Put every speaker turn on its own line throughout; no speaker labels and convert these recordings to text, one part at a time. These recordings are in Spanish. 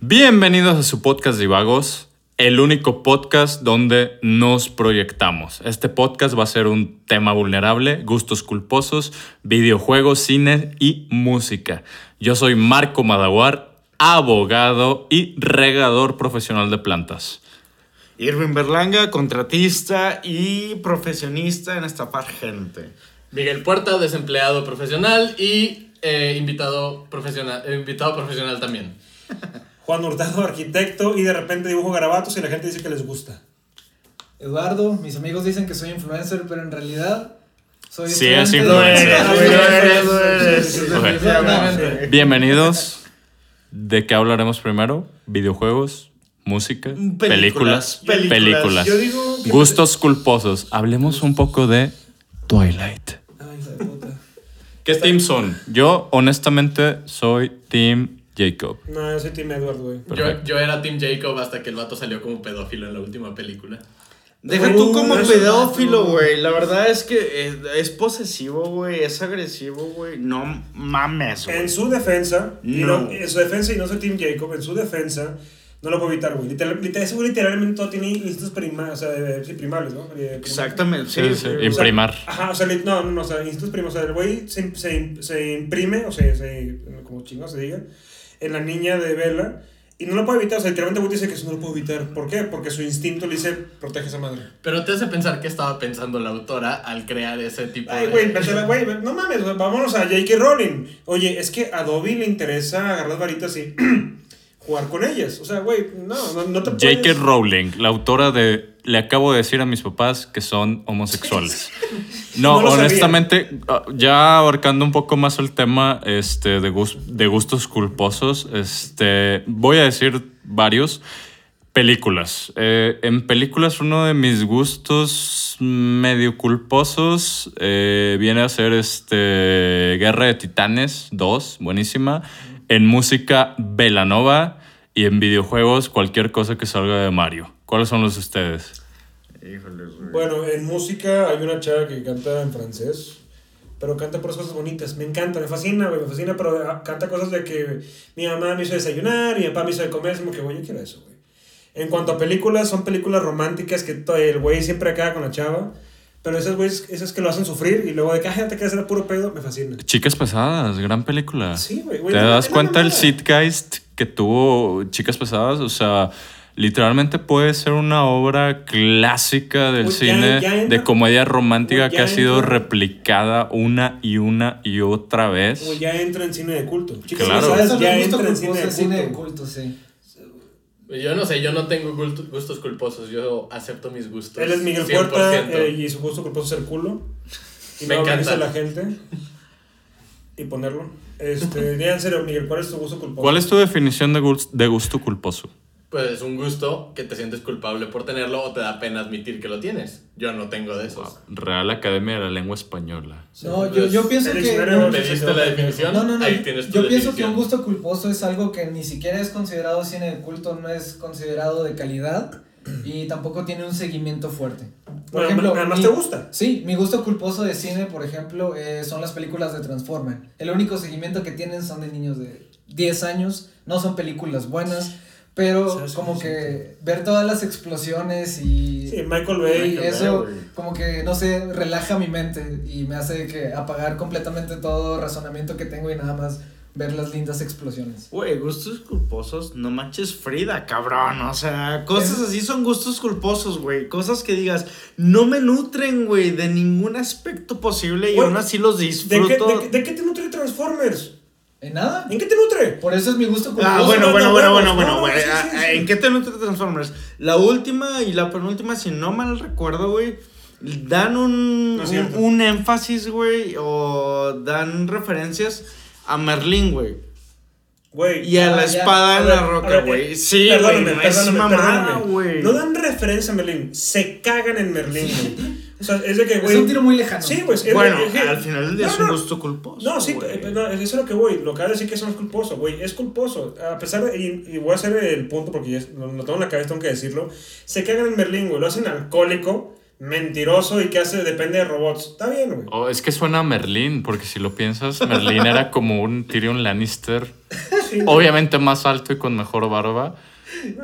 Bienvenidos a su podcast Divagos, el único podcast donde nos proyectamos. Este podcast va a ser un tema vulnerable, gustos culposos, videojuegos, cine y música. Yo soy Marco Madaguar, abogado y regador profesional de plantas.
Irving Berlanga, contratista y profesionista en estafar gente.
Miguel Puerta, desempleado profesional y eh, invitado, profesional, eh, invitado profesional también.
Juan Hurtado, arquitecto, y de repente dibujo garabatos y la gente dice que les gusta.
Eduardo, mis amigos dicen que soy influencer, pero en realidad soy
Sí, es influencer. Bienvenidos. ¿De qué hablaremos primero? Videojuegos, música, películas,
Películas, películas.
películas.
Yo digo que-
Gustos culposos. Hablemos un poco de Twilight.
Ay, puta.
¿Qué team son? Yo, honestamente, soy Team Jacob.
No, yo soy Team Edward, güey.
Yo, yo era Team Jacob hasta que el vato salió como pedófilo en la última película.
Deja tú como
Uh, eso
pedófilo, güey. La verdad es que es, es posesivo, güey. Es agresivo, güey. No mames, güey.
En su defensa, y
No.
no- en su defensa, y no soy Team Jacob, en su defensa, no lo puedo evitar, güey. Literal, literal, ese güey literalmente todo tiene instintos prima, o sea, primales, ¿no? Eh,
Exactamente, sí.
Sí, sí.
O sea,
Imprimar.
Ajá, o sea, li- no, no, no, o sea, instintos primales. O sea, el güey se, se, se imprime, o sea, se, como chingo se diga, en la niña de Bella. Y no lo puede evitar, o sea, literalmente el güey dice que eso no lo puede evitar. ¿Por qué? Porque su instinto le dice, protege a esa madre.
Pero te hace pensar que estaba pensando la autora al crear ese tipo
Ay,
de...
güey, vete a la- güey, no mames, güey, vámonos a J.K. Rowling. Oye, es que a Dobby le interesa agarrar las varitas y jugar con ellas. O sea, güey, no, no, no te puedes...
J.K. Rowling, la autora de Le acabo de decir a mis papás que son homosexuales. No,
No lo sabía.
honestamente, ah, ya abarcando un poco más el tema este, de, de gustos culposos, este, voy a decir varios. Películas. Eh, en películas, uno de mis gustos medio culposos eh, viene a ser este, Guerra de Titanes 2, buenísima. En música, Velanova. Y en videojuegos, cualquier cosa que salga de Mario. ¿Cuáles son los de ustedes?
Híjole, güey.
Bueno, en música hay una chava que canta en francés, pero canta por cosas bonitas. Me encanta, me fascina, güey, me fascina, pero ah, canta cosas de que mi mamá me hizo desayunar, mi papá me hizo de comer, es como que, güey, yo quiero eso, güey. En cuanto a películas, son películas románticas que el güey siempre acaba con la chava, pero esas güeyes, esas que lo hacen sufrir y luego de que, "Ay, ya te quedas era puro pedo, me fascina.
Chicas pesadas, gran película.
Sí, güey, güey,
¿Te das cuenta el
mamada.
Que tuvo Chicas Pesadas? O sea, literalmente puede ser una obra clásica del
Pues
cine
ya entra-
de comedia romántica
pues
que ha sido
entra-
replicada una y una y otra vez.
Güey, ya entra en cine de culto. Chicas
Claro.
pesadas ya entra en cine de
es cine de
culto.
sí.
Yo no sé, yo no tengo gustos culposos, yo acepto mis gustos.
Él es Miguel
100%.
Puerta eh, y su gusto culposo es ser culo. Y
Me
no
encanta.
la gente y ponerlo. Este, ya en serio, Miguel, ¿cuál es tu gusto culposo?
¿Cuál es tu definición de, gust- de gusto culposo?
Pues es un gusto que te sientes culpable por tenerlo o te da pena admitir que lo tienes. Yo no tengo de esos.
Real Academia de la Lengua Española.
No, yo, yo pienso que... no,
¿Pediste la definición?
No, no, no.
Ahí tienes tu
Yo pienso que un gusto culposo es algo que ni siquiera es considerado cine de culto, no es considerado de calidad y tampoco tiene un seguimiento fuerte. Por
Bueno,
ejemplo,
nada más
mi-
te gusta.
Sí, mi gusto culposo de cine, por ejemplo, eh, son las películas de Transformer. El único seguimiento que tienen son de niños de 10 años, no son películas buenas, pero
¿Sabes
como que ver todas las explosiones y...
Sí, Michael Bay.
Y
Bay,
eso
güey.
como que, no sé, relaja mi mente y me hace que apagar completamente todo razonamiento que tengo y nada más ver las lindas explosiones.
Güey, gustos culposos, no manches Frida, cabrón. O sea, cosas así son gustos culposos, güey. Cosas que digas, no me nutren, güey, de ningún aspecto posible y aún así los
¿De
disfruto.
de, qué- de qué te nutre Transformers?
¿En nada?
¿En qué te nutre?
Por eso es mi gusto culposo.
Ah, bueno,
no,
bueno,
no,
bueno, bueno, bueno,
no,
güey. Ah, ah, ¿En qué te nutre Transformers? La última y la penúltima, si no mal recuerdo, güey, dan un,
No
un, un énfasis, güey, o dan referencias a Merlín, güey.
Güey.
Y a la
ya.
espada en la roca, güey. Sí, güey,
perdóname,
no es
perdóname,
mamada,
perdóname.
güey.
No dan referencia a Merlín, se cagan en Merlín, güey. O sea, es de que,
Es
güey.
un tiro muy lejano.
Sí, pues. es-
Bueno,
es
al final del día
No,
es un gusto culposo.
No, sí,
güey.
no, eso es lo que voy. Lo que va a decir que eso no es culposo, güey. Es culposo. A pesar de. Y, y voy a hacer el punto porque ya es- lo, lo tengo en la cabeza, tengo que decirlo. Se cagan en Berlín, güey. Lo hacen alcohólico, mentiroso y que hace. Depende de robots. Está bien, güey.
Oh, es que suena a Merlín, porque si lo piensas, Merlín era como un Tyrion Lannister,
Sí.
obviamente más alto y con mejor barba.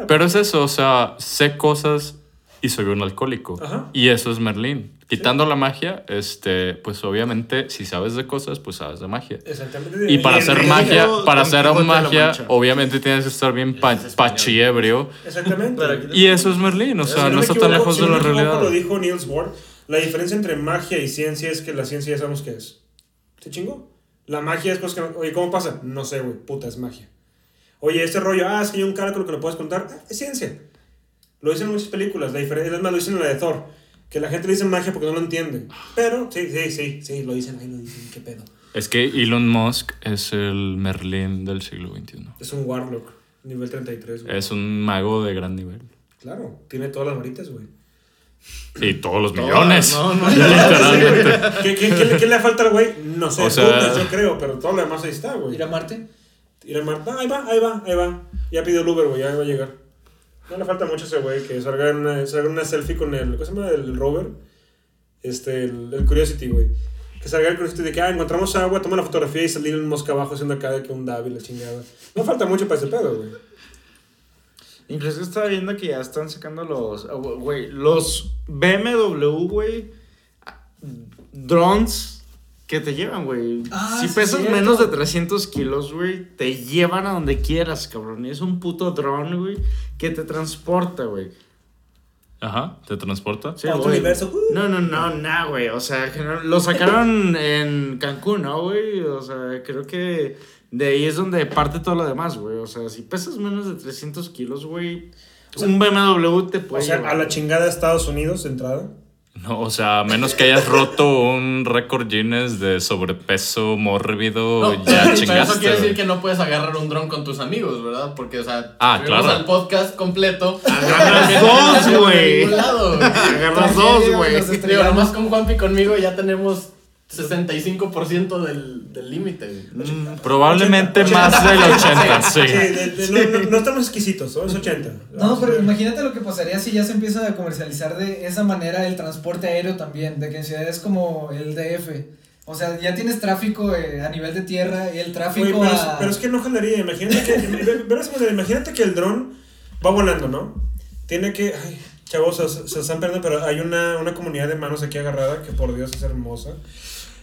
Pero es eso, o sea, sé cosas y soy un alcohólico.
Ajá.
Y eso es Merlín. Quitando la magia, este, pues obviamente, si sabes de cosas, pues sabes de magia.
Exactamente.
Y para hacer magia, para hacer magia, obviamente tienes que estar bien pa pachiebrio.
Exactamente.
Y eso es Merlín, o sea,
Si
no está tan lejos
si
de la
me
realidad.
Lo dijo Niels Bohr. La diferencia entre magia y ciencia es que la ciencia ya sabemos qué es. ¿Se chingó? La magia es cosa que. no- Oye, ¿cómo pasa? No sé, güey. Puta, es magia. Oye, este rollo, ah, es que hay un cálculo que lo puedes contar. Ah, es ciencia. Lo dicen en muchas películas. La diferencia, es más, lo dicen en la de Thor. Que la gente le dice magia porque no lo entiende. Pero, sí, sí, sí, sí, lo dicen ahí, lo dicen. ¿Qué pedo?
Es que Elon Musk es el Merlín del siglo XXI.
Es un Warlock, nivel 33, güey.
Es un mago de gran nivel.
Claro, tiene todas las varitas, güey.
Y todos los millones.
no, no.
Literalmente.
¿Qué, qué, qué, qué le falta al güey? No sé,
O sea-
putas, yo creo, pero todo lo demás ahí está, güey.
Ir a Marte.
Ir a Mar- Ah, ahí va, ahí va, ahí va. Ya pidió el Uber, güey, ya va a llegar. No le falta mucho ese güey que salga una, salga una selfie con el. ¿Cómo se llama? El rover. Este, el, el Curiosity, güey. Que salga el Curiosity de que, ah, encontramos agua, toma la fotografía y salir el mosca abajo haciendo acá de que un David, la chingada. No falta mucho para ese pedo, güey.
Incluso estaba viendo que ya están sacando los. ah, Güey, los BMW, güey. Drones que te llevan, güey.
Ah,
si pesas
cierto.
menos de 300 kilos, güey, te llevan a donde quieras, cabrón. Y es un puto drone, güey, que te transporta, güey.
Ajá, te transporta.
Sí,
A otro universo, uh.
No, no, no, no, güey. O sea, general- lo sacaron en Cancún, ¿no, güey? O sea, creo que de ahí es donde parte todo lo demás, güey. O sea, si pesas menos de 300 kilos, güey, un BMW te
O
puede
sea,
llevar.
a la chingada de Estados Unidos de entrada.
No, o sea, a menos que hayas roto un récord Guinness de sobrepeso mórbido,
No,
ya
pero
chingaste.
eso quiere decir que no puedes agarrar un dron con tus amigos, ¿verdad? Porque, o sea,
Ah, claro.
al podcast completo.
Agarras
No
dos, güey. Agarras dos, güey.
Digo, nomás con Juanpi y conmigo ya tenemos 65% del del límite.
Mm, Probablemente más del 80, sí.
Sí, de- de- no, no, no estamos exquisitos, es 80.
No, pero imagínate lo que pasaría si ya se empieza a comercializar de esa manera el transporte aéreo también, de que en ciudades como el DF, o sea, ya tienes tráfico eh, a nivel de tierra y el tráfico
pero,
a...
pero es que no jalaría. Imagínate que, imagínate que el dron va volando, ¿no? Tiene que. Ay, chavos, se, se están perdiendo, pero hay una, una comunidad de manos aquí agarrada que por Dios es hermosa.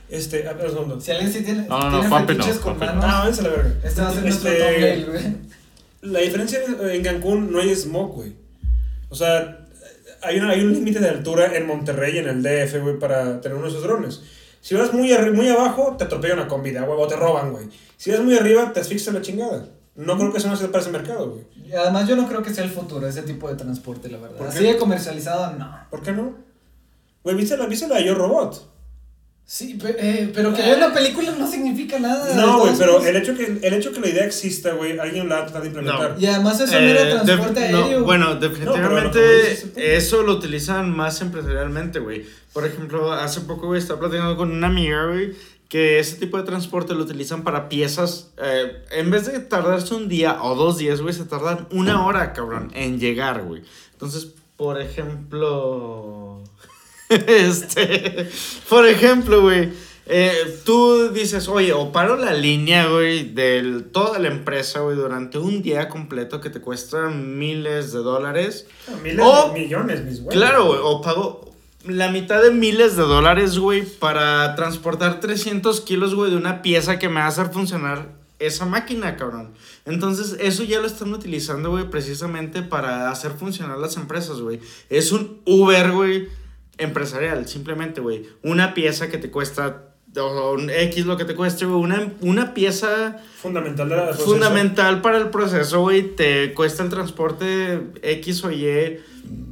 Este, a ver, un segundo.
Si alguien sí tiene,
No, no, no,
tiene
no,
fetiches con
Ah,
manos,
váyanse a la verga.
este va a ser nuestro
Este,
güey.
La diferencia es, en Cancún no hay smog, güey. O sea, hay, una, hay un límite de altura en Monterrey, en el DF, güey, para tener uno de esos drones. Si vas muy, arri- muy abajo, te atropella una combi de agua o te roban, güey. Si vas muy arriba, te asfixia la chingada. No creo que eso no se para ese mercado, güey.
Y Además, yo no creo que sea el futuro ese tipo de transporte, la verdad. Así de comercializado, no.
¿Por qué no? Güey, ¿viste la, ¿viste la de Yo Robot?
Sí, pe- eh, pero que vea una película no significa nada.
No, güey, pero
somos-
el hecho, que, el hecho que la idea exista, güey, alguien la ha tratado de implementar.
Y además eso no
Eh,
era transporte
def- no,
aéreo.
bueno,
No, pero
definitivamente
lo que dices
eso lo utilizan más empresarialmente, güey. Por ejemplo, hace poco, güey, estaba platicando con una amiga, güey, que ese tipo de transporte lo utilizan para piezas. eh, en vez de tardarse un día o dos días, güey, se tardan una hora, cabrón, en llegar, güey. Entonces, por ejemplo. este. Por ejemplo, güey. eh, tú dices, oye, o paro la línea, güey, de toda la empresa, güey, durante un día completo que te cuesta miles de dólares.
Miles
O-
de millones, mis güeyes.
Claro, güey, o pago la mitad de miles de dólares, güey, para transportar 300 kilos, güey, de una pieza que me va a hacer funcionar esa máquina, cabrón. Entonces, eso ya lo están utilizando, güey, precisamente para hacer funcionar las empresas, güey. Es un Uber, güey, empresarial, simplemente, güey. Una pieza que te cuesta, o un X lo que te cueste, güey, una, una pieza
Fundamental de la
fundamental para el proceso, güey. Te cuesta el transporte X o Y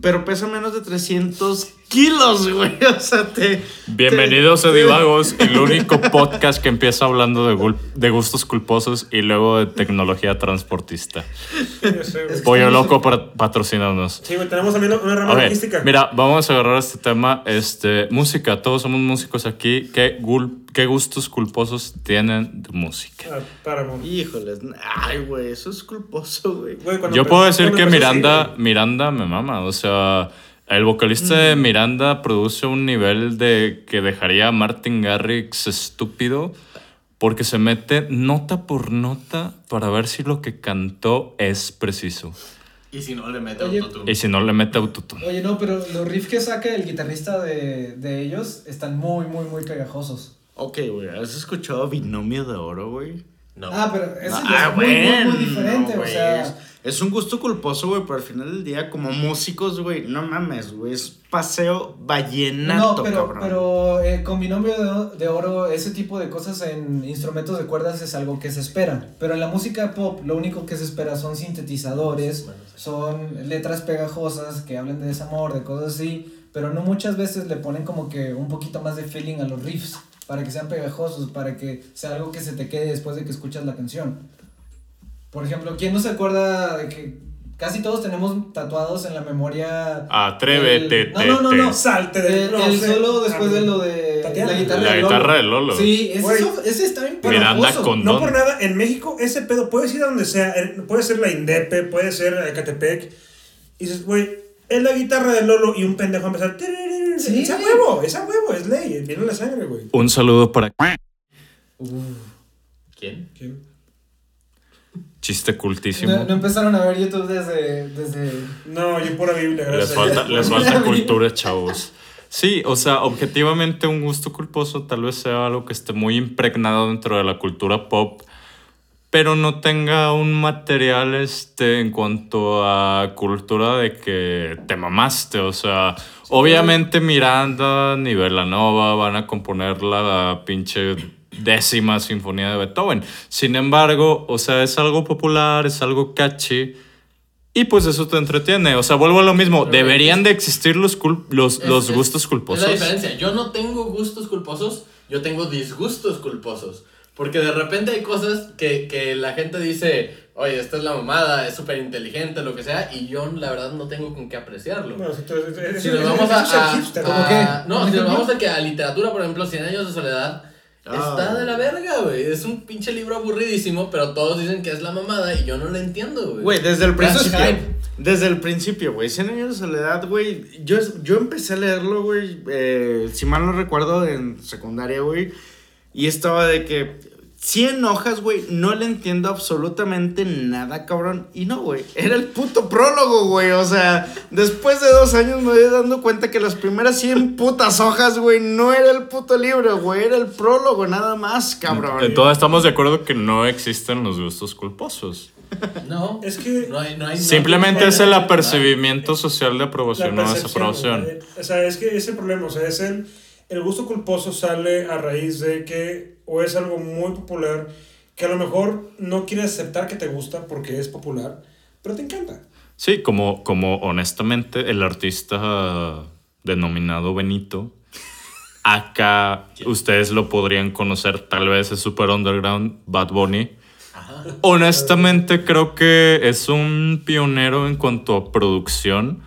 pero pesa menos de 300 kilos, güey. O sea, te.
Bienvenidos
te-
a Divagos, el único podcast que empieza hablando de, gul- de gustos culposos y luego de tecnología transportista.
Güey.
Pollo Loco para patrocinanos.
Sí, güey, tenemos también una rama
Ok,
artística.
mira, vamos a agarrar este tema. Este, música, todos somos músicos aquí. ¿Qué, gul- qué gustos culposos tienen de música?
Ah.
Híjoles. Ay, güey, eso es culposo, güey.
Yo puedo decir que Miranda. Miranda me mama. O sea, el vocalista de
Mm.
Miranda produce un nivel de que dejaría a Martin Garrix estúpido porque se mete nota por nota para ver si lo que cantó es preciso.
Y si no, le mete
Oye,
autotune.
Y si no, le mete autotune.
Oye, no, pero los riffs que saca el guitarrista de, de ellos están muy, muy, muy pegajosos.
Ok, güey, ¿has escuchado Binomio de Oro, güey?
No.
Ah, pero ese
No,
es
ah,
muy, muy, muy
bueno,
diferente, o
güey,
sea...
Es, un gusto culposo, güey, pero al final del día, como músicos, güey, no mames, güey, es paseo vallenato,
No, pero,
cabrón.
pero eh, con binomio de, de oro, ese tipo de cosas en instrumentos de cuerdas es algo que se espera. Pero en la música pop, lo único que se espera son sintetizadores,
Bueno, sí.
son letras pegajosas que hablen de desamor, de cosas así. Pero no muchas veces le ponen como que un poquito más de feeling a los riffs, para que sean pegajosos, para que sea algo que se te quede después de que escuchas la canción. Por ejemplo, ¿quién no se acuerda de que casi todos tenemos tatuados en la memoria
Atrévete,
el- No, no, no, no.
Salte del
El, el solo después de lo de
Tatiana.
la guitarra
La
de
guitarra
Lolo.
de Lolo.
Sí, ese, eso- ese está bien
Miranda con-
No por nada, en México ese pedo puedes ir a donde sea, puede ser la Indepe, puede ser Ecatepec, y dices, güey, es la guitarra de Lolo y un pendejo a empezar,
Sí.
es a huevo, es a huevo, es ley, viene en la sangre, güey.
Un saludo para
¿Quién?
¿Quién?
Chiste cultísimo.
No, no empezaron a ver YouTube desde, desde...
No, yo pura Biblia,
Les
gracias.
falta,
a Dios.
les falta cultura, chavos. Sí, o sea, objetivamente un gusto culposo tal vez sea algo que esté muy impregnado dentro de la cultura pop, pero no tenga un material este, en cuanto a cultura de que te mamaste. O sea, obviamente Miranda ni Belanova van a componer la pinche décima sinfonía de Beethoven. Sin embargo, o sea, es algo popular, es algo catchy. Y pues eso te entretiene. O sea, vuelvo a lo mismo.
Pero
Deberían de existir los, cul- los,
Es-
los
es-
gustos
Es
culposos.
la diferencia. Yo no tengo gustos culposos, yo tengo disgustos culposos. Porque de repente hay cosas que, que la gente dice, oye, esta es la mamada, es súper inteligente, lo que sea, y yo la verdad no tengo con qué apreciarlo.
No, si es- es- es-
nos
es-
vamos
es
a, a-
hipster.
¿Cómo
a-
qué?
No,
¿Un
si nos vamos a que a literatura, por ejemplo, 100 años de soledad,
Ah.
está de la verga, güey. Es un pinche libro aburridísimo, pero todos dicen que es la mamada y yo no lo entiendo, güey.
Güey, desde el principio. Desde el principio, güey. 100 años de soledad, güey. Yo, yo empecé a leerlo, güey. eh, si mal no recuerdo, en secundaria, güey. Y estaba de que 100 hojas, güey. No le entiendo absolutamente nada, cabrón. Y no, güey. Era el puto prólogo, güey. O sea, después de dos años me voy dando cuenta que las primeras 100 putas hojas, güey, no era el puto libro, güey. Era el prólogo, nada más, cabrón.
Entonces estamos de acuerdo que no existen los gustos culposos.
No,
Es que
no hay, no hay
Simplemente
no,
es el apercibimiento social de
la
aprobación o desaprobación.
O sea, es que ese problema, o sea, es el, el gusto culposo sale a raíz de que o es algo muy popular que a lo mejor no quieres aceptar que te gusta porque es popular, pero te encanta.
Sí, como, como honestamente el artista denominado Benito, acá ustedes lo podrían conocer, tal vez es super underground, Bad Bunny. Honestamente creo que es un pionero en cuanto a producción.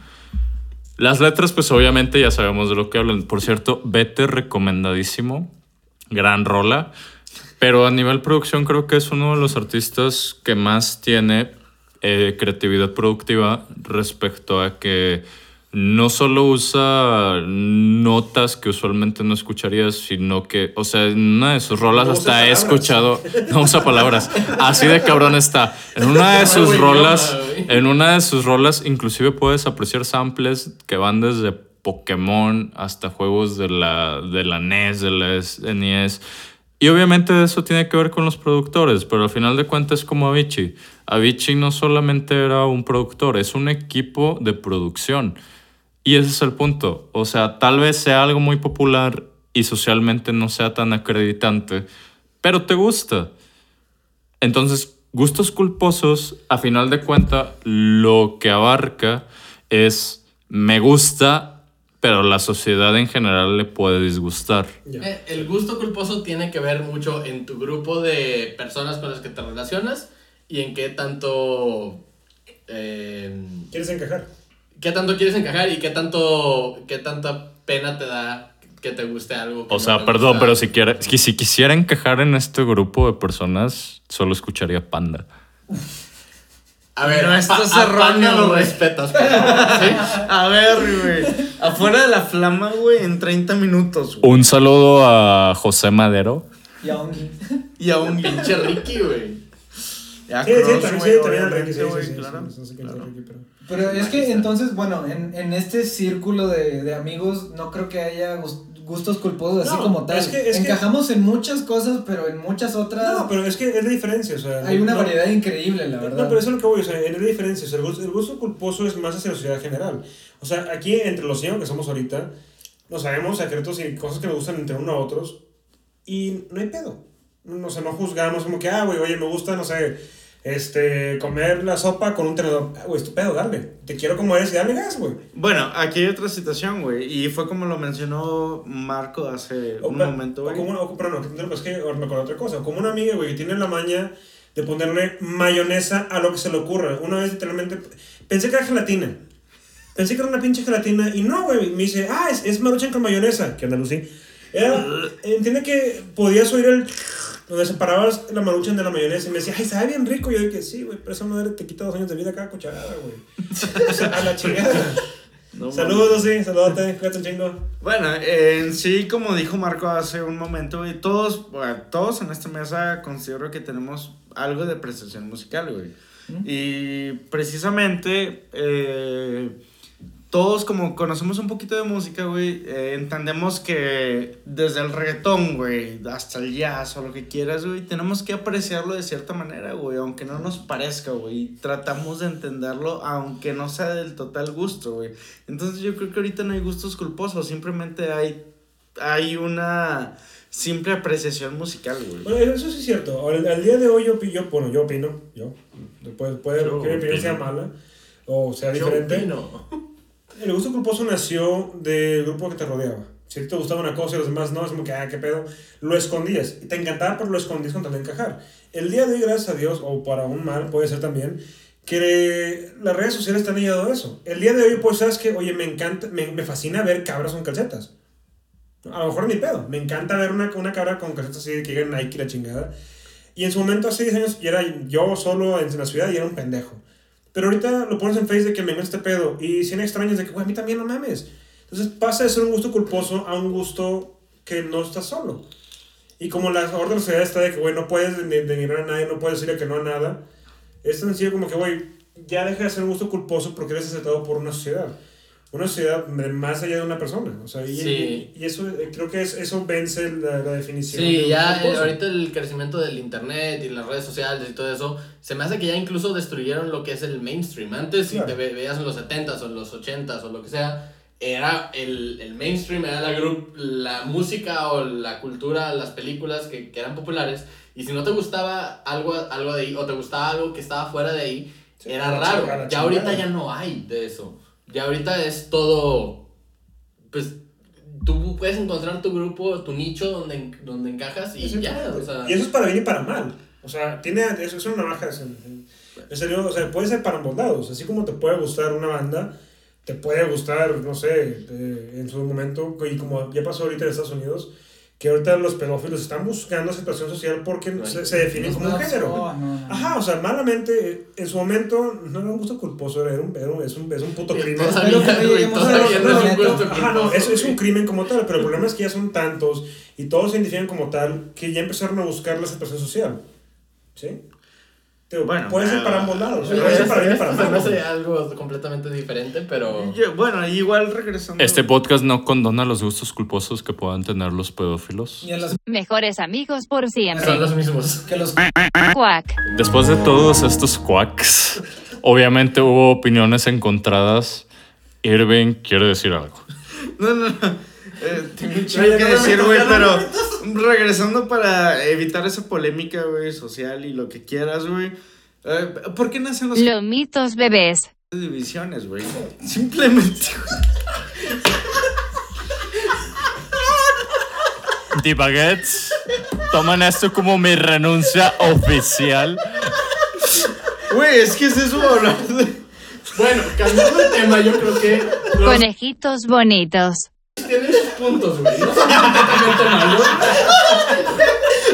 Las letras, pues obviamente ya sabemos de lo que hablan. Por cierto, Vete recomendadísimo. Gran rola. Pero a nivel producción creo que es uno de los artistas que más tiene eh, creatividad productiva respecto a que no solo usa notas que usualmente no escucharías, sino que, o sea, en una de sus rolas
No
hasta he
palabras.
escuchado, no usa palabras, así de cabrón está. En una de sus rolas, en una de sus rolas inclusive puedes apreciar samples que van desde Pokémon hasta juegos de la, de la NES, de la NES. Y obviamente eso tiene que ver con los productores, pero al final de cuentas es como Avicii. Avicii no solamente era un productor, es un equipo de producción. Y ese es el punto. O sea, tal vez sea algo muy popular y socialmente no sea tan acreditante, pero te gusta. Entonces, gustos culposos, a final de cuenta, lo que abarca es me gusta, pero la sociedad en general le puede disgustar.
Eh, El gusto culposo tiene que ver mucho en tu grupo de personas con las que te relacionas y en qué tanto. eh,
¿Quieres encajar?
Qué tanto quieres encajar y qué tanto. qué tanta pena te da que te guste algo.
O
no
sea, perdón,
gusta.
pero si, quiere, si si quisiera encajar en este grupo de personas, solo escucharía Panda.
A ver,
No estás
a
erróneo,
Panda lo respetas, por favor, ¿sí?
A ver, güey. Afuera de la flama, güey, en 30 minutos, güey.
Un saludo a José Madero.
Y a Ongi.
Y a un
Pinche Ricky, güey.
Ya
Sí, sí, también, sí, también
obviamente,
Ricky, sí, sí, sí,
claro.
sí, Ricky, pero...
Pero es que entonces, bueno, en, en este círculo de, de amigos no creo que haya gus- gustos culposos así
No,
como tal.
es que- es que-
Encajamos en muchas cosas, pero en muchas otras
No, pero es que es la diferencia, o sea...
hay una
no-
variedad increíble, la verdad.
No, pero eso es lo que voy, o sea, es la diferencia, o sea, el gusto, el gusto culposo es más hacia la sociedad general. O sea, aquí entre los cinco que somos ahorita, nos sabemos secretos y cosas que nos gustan entre uno a otros y no hay pedo. No, o sea, no juzgamos como que, ah, güey, oye, me gusta, no sé, este, comer la sopa con un tenedor. Ah, güey, es tu pedo, dale. Te quiero como eres y dale gas, güey.
Bueno, aquí hay otra situación, güey. Y fue como lo mencionó Marco hace
O
un
pa-
momento, güey.
como una- o- pero no, es que otra cosa. Como una amiga, güey, que tiene la maña de ponerle mayonesa a lo que se le ocurra. Una vez literalmente pensé que era gelatina. Pensé que era una pinche gelatina y no, güey. Me dice, ah, es, es maruchan con mayonesa. Que andalucí. Era, entiende que podías oír el. Donde separabas la maruchan de la mayonesa y me decía, ay, sabe bien rico. Y yo dije, sí, güey, pero esa madre te quita dos años de vida cada cucharada, güey. O sea, a la chingada.
No
Saludos, sí, saludote, cuídate un chingo.
Bueno, en sí, como dijo Marco hace un momento, güey, todos, bueno, todos en esta mesa considero que tenemos algo de apreciación musical, güey. Y precisamente, eh, todos como conocemos un poquito de música, güey, eh, entendemos que desde el reggaetón, güey, hasta el jazz o lo que quieras, güey, tenemos que apreciarlo de cierta manera, güey, aunque no nos parezca, güey. y Tratamos de entenderlo, aunque no sea del total gusto, güey. Entonces yo creo que ahorita no hay gustos culposos, simplemente hay, hay una simple apreciación musical, güey.
Bueno, eso sí es cierto. Al, al día de hoy yo, yo, bueno, yo opino, yo, puede, puede
Yo
que mi opinión sea mala o sea
Yo
diferente.
opino.
El gusto culposo nació del grupo que te rodeaba. Si te gustaba una cosa y los demás no, es como que, ah, qué pedo. Lo escondías. Y te encantaba, pero lo escondías con tal de encajar. El día de hoy, gracias a Dios, o para un mal, puede ser también, que las redes sociales te han ayudado a eso. El día de hoy, pues, sabes que, oye, me encanta, me, me fascina ver cabras con calcetas. A lo mejor ni pedo. Me encanta ver una, una cabra con calcetas así que digan Nike la chingada. Y en su momento, hace 10 años, y era yo solo en la ciudad y era un pendejo. Pero ahorita lo pones en Facebook de que me encanta este pedo. Y 100 extraños de que, güey, a mí también no mames. Entonces pasa de ser un gusto culposo a un gusto que no estás solo. Y como la orden de está de que, güey, no puedes de- denigrar a nadie, no puedes decirle que no a nada. Es tan sencillo como que, güey, ya deja de ser un gusto culposo porque eres aceptado por una sociedad. Una sociedad de más allá de una persona. O sea, y,
Sí.
y eso, eh, creo que es, eso vence la, la definición. de
Sí,
un
ya
gusto
eh, ahorita el crecimiento del internet y las redes sociales y todo eso, se me hace que ya incluso destruyeron lo que es el mainstream. Antes, si
Claro.
te ve- veías en los 70s o en los 80s o lo que sea, era el, el mainstream, era la, group, la música o la cultura, las películas que, que eran populares. Y si no te gustaba algo, algo de ahí, o te gustaba algo que estaba fuera de ahí,
Sí,
era raro.
la
Ya ahorita
chingada.
ya no hay de eso. Ya ahorita es todo, pues tú puedes encontrar tu grupo, tu nicho donde, donde encajas y ya,
Exactamente.
o sea.
Y eso es para bien y para mal. O sea, tiene, eso es una baja. Es, en serio, o sea, puede ser para ambos lados. Así como te puede gustar una banda, te puede gustar, no sé, eh, en su momento, y como ya pasó ahorita en Estados Unidos, que ahorita los pedófilos están buscando aceptación social porque se, se definen como un género.
no, no, no.
Ajá, o sea, malamente, en su momento no era un gusto culposo, era un, era un- es, un, es un puto crimen.
Es un
momento.
gusto
Ajá, no,
culposo,
es, es un
güey.
crimen como tal, pero el problema es que ya son tantos y todos se identifican como tal que ya empezaron a buscar la aceptación social. ¿Sí? Digo,
Bueno,
puede ser para ambos lados. Puede ser para bien para mal.
hace algo completamente diferente, pero.
Yo- bueno, igual regresando.
Este podcast no condona los gustos culposos que puedan tener los pedófilos.
Y a los
Mejores amigos por siempre.
Son los mismos.
que los
Cuac.
Después de todos estos quacks, obviamente hubo opiniones encontradas. Irving quiere decir algo.
No, no, no. Eh, tengo un chingo que
no me
decir, güey,
no
pero regresando para evitar esa polémica, güey, social y lo que quieras, güey. Eh, ¿Por qué nacen los
Lomitos bebés.
divisiones, güey. Simplemente,
The Baguettes toman esto como mi renuncia oficial.
güey, es que es eso hablar de...
Bueno, cambiando de tema, yo creo que los
Conejitos bonitos.
Puntos, güey. No son completamente malos.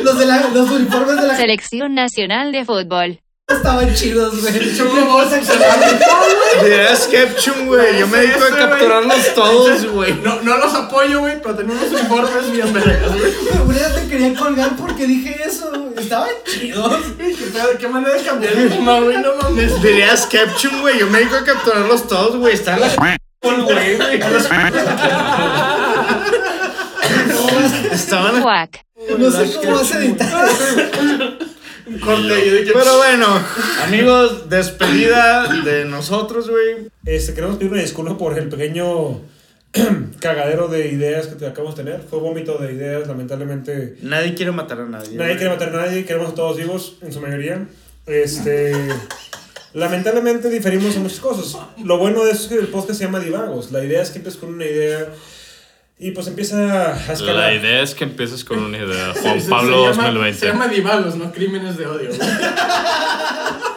Los, de la, los uniformes de la
Selección Nacional de Fútbol.
estaban chidos, güey.
Dirías Caption, güey. Yo me dedico a capturarlos todos, güey.
No, no los apoyo, güey, pero tenemos unos uniformes bien vergas, güey.
Güey, ya te quería colgar porque dije eso. güey. Estaban chidos.
Güey, ¿Qué? ¿Qué manera de cambiar el tema, güey? No mames.
Dirías Caption, güey. Yo me dedico a capturarlos todos, güey. Están las... güey, güey. Estaban...
No sé cómo vas a editar.
Corte.
Pero bueno, amigos, despedida de nosotros, güey.
Este, queremos pedir una disculpa por el pequeño cagadero de ideas que te acabamos de tener. Fue vómito de ideas, lamentablemente.
Nadie quiere matar a nadie.
Nadie quiere matar a nadie, queremos a todos vivos, en su mayoría. Este. Lamentablemente diferimos en muchas cosas. Lo bueno de eso es que el podcast se llama Divagos. La idea es que empieces con una idea y pues empieza a escalar.
La idea es que empieces con una idea. Juan Pablo
se llama-
2020.
Se llama divagos, no crímenes de odio,